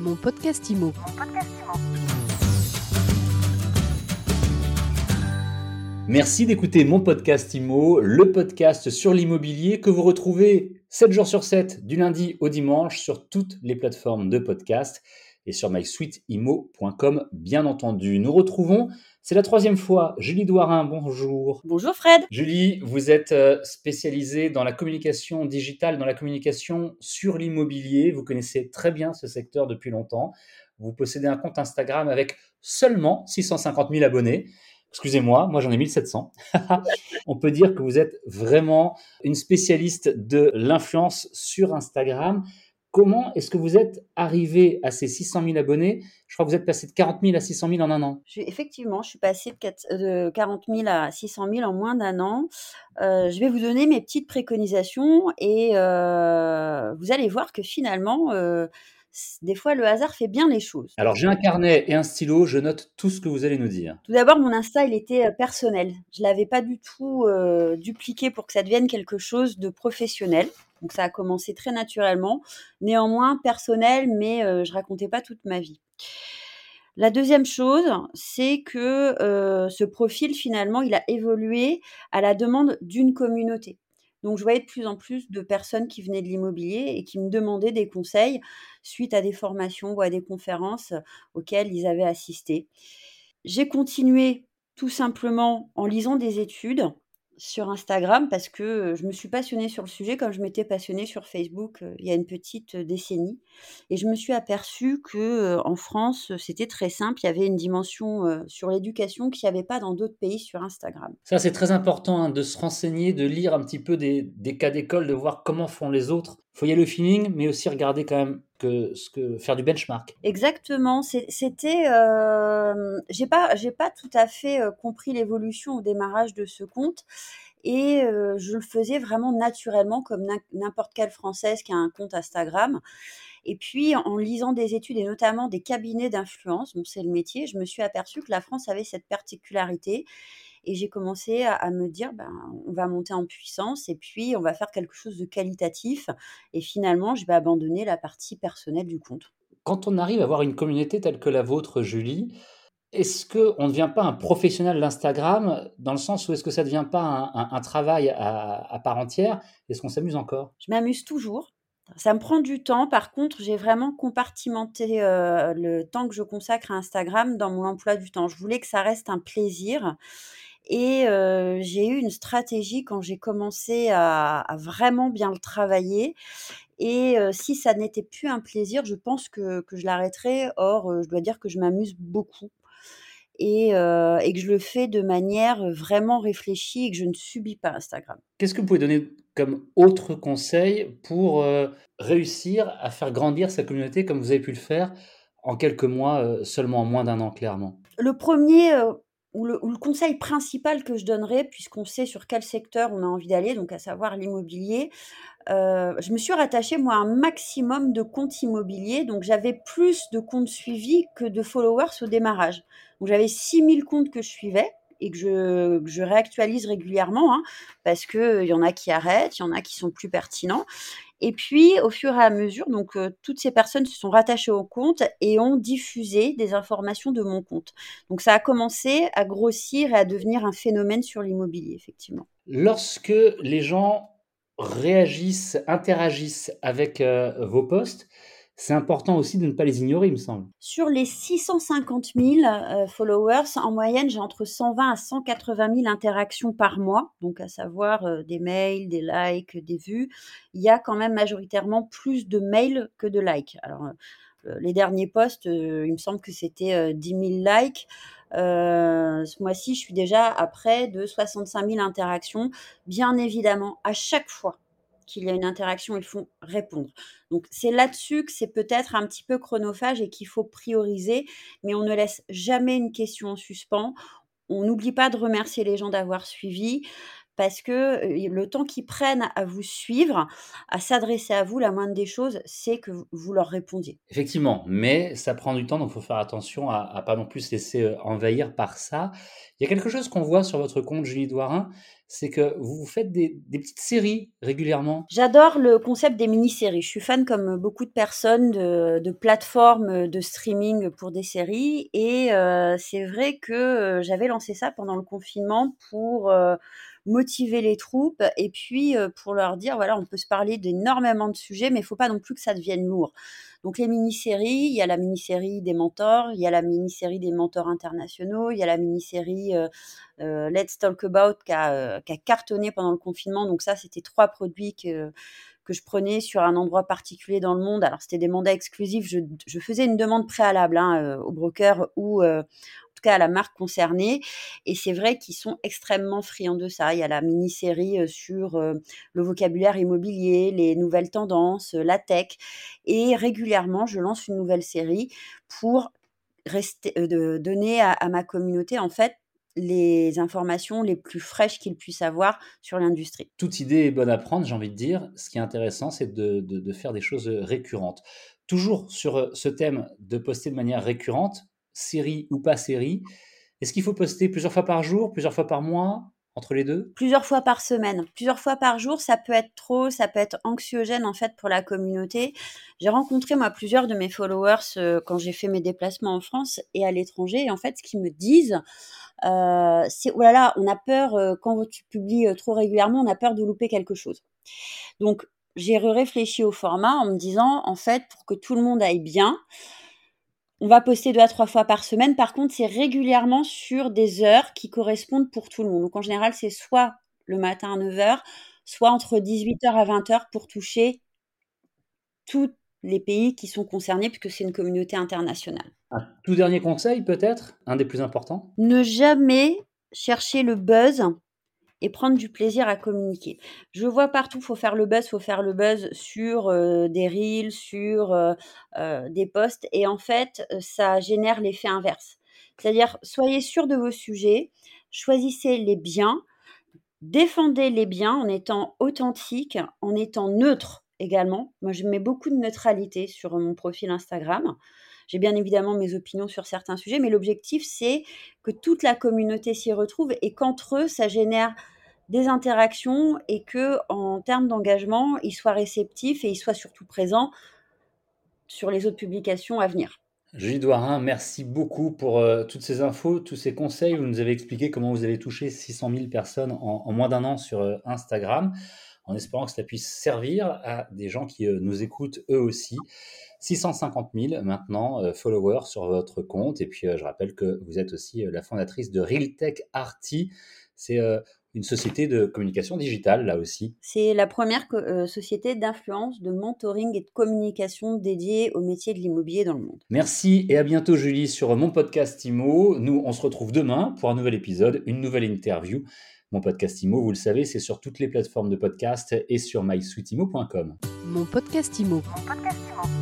Mon podcast IMO. Merci d'écouter mon podcast IMO, le podcast sur l'immobilier que vous retrouvez 7 jours sur 7, du lundi au dimanche, sur toutes les plateformes de podcast et sur mysuiteimo.com, bien entendu. Nous retrouvons, c'est la troisième fois, Julie Douarin, bonjour. Bonjour Fred. Julie, vous êtes euh, spécialisée dans la communication digitale, dans la communication sur l'immobilier. Vous connaissez très bien ce secteur depuis longtemps. Vous possédez un compte Instagram avec seulement 650 000 abonnés. Excusez-moi, moi j'en ai 1700. On peut dire que vous êtes vraiment une spécialiste de l'influence sur Instagram. Comment est-ce que vous êtes arrivé à ces 600 000 abonnés? Je crois que vous êtes passé de 40 000 à 600 000 en un an. Je, effectivement, je suis passée de 40 000 à 600 000 en moins d'un an. Euh, je vais vous donner mes petites préconisations et euh, vous allez voir que finalement, euh, des fois, le hasard fait bien les choses. Alors, j'ai un carnet et un stylo, je note tout ce que vous allez nous dire. Tout d'abord, mon Insta, il était euh, personnel. Je ne l'avais pas du tout euh, dupliqué pour que ça devienne quelque chose de professionnel. Donc, ça a commencé très naturellement. Néanmoins, personnel, mais euh, je racontais pas toute ma vie. La deuxième chose, c'est que euh, ce profil, finalement, il a évolué à la demande d'une communauté. Donc, je voyais de plus en plus de personnes qui venaient de l'immobilier et qui me demandaient des conseils suite à des formations ou à des conférences auxquelles ils avaient assisté. J'ai continué tout simplement en lisant des études sur Instagram parce que je me suis passionnée sur le sujet comme je m'étais passionnée sur Facebook il y a une petite décennie et je me suis aperçue que en France c'était très simple il y avait une dimension sur l'éducation qu'il n'y avait pas dans d'autres pays sur Instagram. Ça c'est très important hein, de se renseigner, de lire un petit peu des, des cas d'école, de voir comment font les autres. Faut y aller le feeling mais aussi regarder quand même que, ce que faire du benchmark. Exactement, c'était euh, j'ai pas j'ai pas tout à fait compris l'évolution au démarrage de ce compte et euh, je le faisais vraiment naturellement comme n'importe quelle française qui a un compte Instagram. Et puis en lisant des études et notamment des cabinets d'influence, c'est le métier, je me suis aperçue que la France avait cette particularité et j'ai commencé à, à, me dire, ben, on va monter en puissance et puis on va faire quelque chose de qualitatif. Et finalement, je vais abandonner la partie personnelle du compte. Quand on arrive à avoir une communauté telle que la vôtre, Julie, est-ce qu'on ne devient pas un professionnel de l'Instagram dans le sens où est-ce que ça ne devient pas un, un, un travail à, à, part entière? Est-ce qu'on s'amuse encore? Je m'amuse toujours. Ça me prend du temps. Par contre, j'ai vraiment compartimenté euh, le temps que je consacre à Instagram dans mon emploi du temps. Je voulais que ça reste un plaisir. Et euh, j'ai eu une stratégie quand j'ai commencé à, à, vraiment bien le travailler. Et euh, si ça n'était plus un plaisir, je pense que, que je l'arrêterais. Or, euh, je dois dire que je m'amuse beaucoup. Et, et, que je le fais de manière vraiment réfléchie et que je ne subis pas Instagram. Qu'est-ce que vous pouvez donner comme autre conseil pour réussir à faire grandir sa communauté comme vous avez pu le faire en quelques mois, seulement en moins d'un an, clairement? Le premier ou le, conseil principal que je donnerais, puisqu'on sait sur quel secteur on a envie d'aller, donc à savoir l'immobilier, euh, je me suis rattachée moi à un maximum de comptes immobiliers, donc j'avais plus de comptes suivis que de followers au démarrage. Donc j'avais 6000 comptes que je suivais et que je, réactualise régulièrement, hein, parce qu'il y en a qui arrêtent, il y en a qui sont plus pertinents. Et puis, au fur et à mesure, donc euh, toutes ces personnes se sont rattachées au compte et ont diffusé des informations de mon compte. Donc, ça a commencé à grossir et à devenir un phénomène sur l'immobilier, effectivement. Lorsque les gens réagissent, interagissent avec euh, vos posts, c'est important aussi de ne pas les ignorer, il me semble. Sur les 650 000 euh, followers, en moyenne, j'ai entre 120 à 180 000 interactions par mois, donc à savoir euh, des mails, des likes, des vues. Il y a quand même majoritairement plus de mails que de likes. Alors, euh, les derniers posts, il me semble que c'était euh, 10 000 likes. ce mois-ci, je suis déjà à près de 65 000 interactions. Bien évidemment, à chaque fois qu'il y a une interaction, ils font répondre. Donc c'est là-dessus que c'est peut-être un petit peu chronophage et qu'il faut prioriser, mais on ne laisse jamais une question en suspens. On n'oublie pas de remercier les gens d'avoir suivi parce que le temps qu'ils prennent à vous suivre, à s'adresser à vous, la moindre des choses, c'est que vous leur répondiez. Effectivement, mais ça prend du temps, donc il faut faire attention à, ne pas non plus se laisser envahir par ça. Il y a quelque chose qu'on voit sur votre compte Julie Douarin, c'est que vous faites des, petites séries régulièrement. J'adore le concept des mini-séries. Je suis fan, comme beaucoup de personnes, de, plateformes de streaming pour des séries. Et c'est vrai que j'avais lancé ça pendant le confinement pour motiver les troupes et puis pour leur dire voilà, on peut se parler d'énormément de sujets, mais il faut pas non plus que ça devienne lourd. Donc les mini-séries, il y a la mini-série des mentors, il y a la mini-série des mentors internationaux, il y a la mini-série Let's Talk About qui a, qui a, cartonné pendant le confinement. Donc ça, c'était trois produits que que je prenais sur un endroit particulier dans le monde. Alors c'était des mandats exclusifs. Je, je faisais une demande préalable hein, au broker ou cas à la marque concernée. Et c'est vrai qu'ils sont extrêmement friands de ça. Il y a la mini-série sur le vocabulaire immobilier, les nouvelles tendances, la tech. Et régulièrement, je lance une nouvelle série pour rester, de, donner à, ma communauté, en fait, les informations les plus fraîches qu'ils puissent avoir sur l'industrie. Toute idée est bonne à prendre, j'ai envie de dire. Ce qui est intéressant, c'est de, faire des choses récurrentes. Toujours sur ce thème de poster de manière récurrente, série ou pas série. Est-ce qu'il faut poster plusieurs fois par jour, plusieurs fois par mois, entre les deux? Plusieurs fois par semaine. Plusieurs fois par jour, ça peut être trop, ça peut être anxiogène en fait pour la communauté. J'ai rencontré moi plusieurs de mes followers euh, quand j'ai fait mes déplacements en France et à l'étranger. Et en fait, ce qu'ils me disent, euh, c'est oh là là, on a peur euh, quand tu publies trop régulièrement, on a peur de louper quelque chose. Donc j'ai réfléchi au format en me disant en fait pour que tout le monde aille bien, on va poster deux à trois fois par semaine. Par contre, c'est régulièrement sur des heures qui correspondent pour tout le monde. Donc, en général, c'est soit le matin à 9h, soit entre 18h à 20h pour toucher tous les pays qui sont concernés, puisque c'est une communauté internationale. Un tout dernier conseil, peut-être, un des plus importants? Ne jamais chercher le buzz et prendre du plaisir à communiquer. Je vois partout, faut faire le buzz, faut faire le buzz sur des reels, sur des posts, et en fait, ça génère l'effet inverse. C'est-à-dire, soyez sûr de vos sujets, choisissez les biens, défendez les biens en étant authentique, en étant neutre également. Moi, je mets beaucoup de neutralité sur mon profil Instagram. J'ai bien évidemment mes opinions sur certains sujets, mais l'objectif, c'est que toute la communauté s'y retrouve et qu'entre eux, ça génère des interactions et que en termes d'engagement, ils soient réceptifs et ils soient surtout présents sur les autres publications à venir. Julie Douarin, merci beaucoup pour euh, toutes ces infos, tous ces conseils. Vous nous avez expliqué comment vous avez touché 600 000 personnes en, moins d'un an sur euh, Instagram, en espérant que ça puisse servir à des gens qui euh, nous écoutent eux aussi. 650 000 maintenant euh, followers sur votre compte. Et puis, euh, je rappelle que vous êtes aussi euh, la fondatrice de Realtech Arty. C'est une société de communication digitale, là aussi. C'est la première société d'influence, de mentoring et de communication dédiée au métier de l'immobilier dans le monde. Merci et à bientôt, Julie, sur mon podcast IMO. Nous, on se retrouve demain pour un nouvel épisode, une nouvelle interview. Mon podcast IMO, vous le savez, c'est sur toutes les plateformes de podcast et sur mysweetimo.com. Mon podcast IMO. Mon podcast IMO.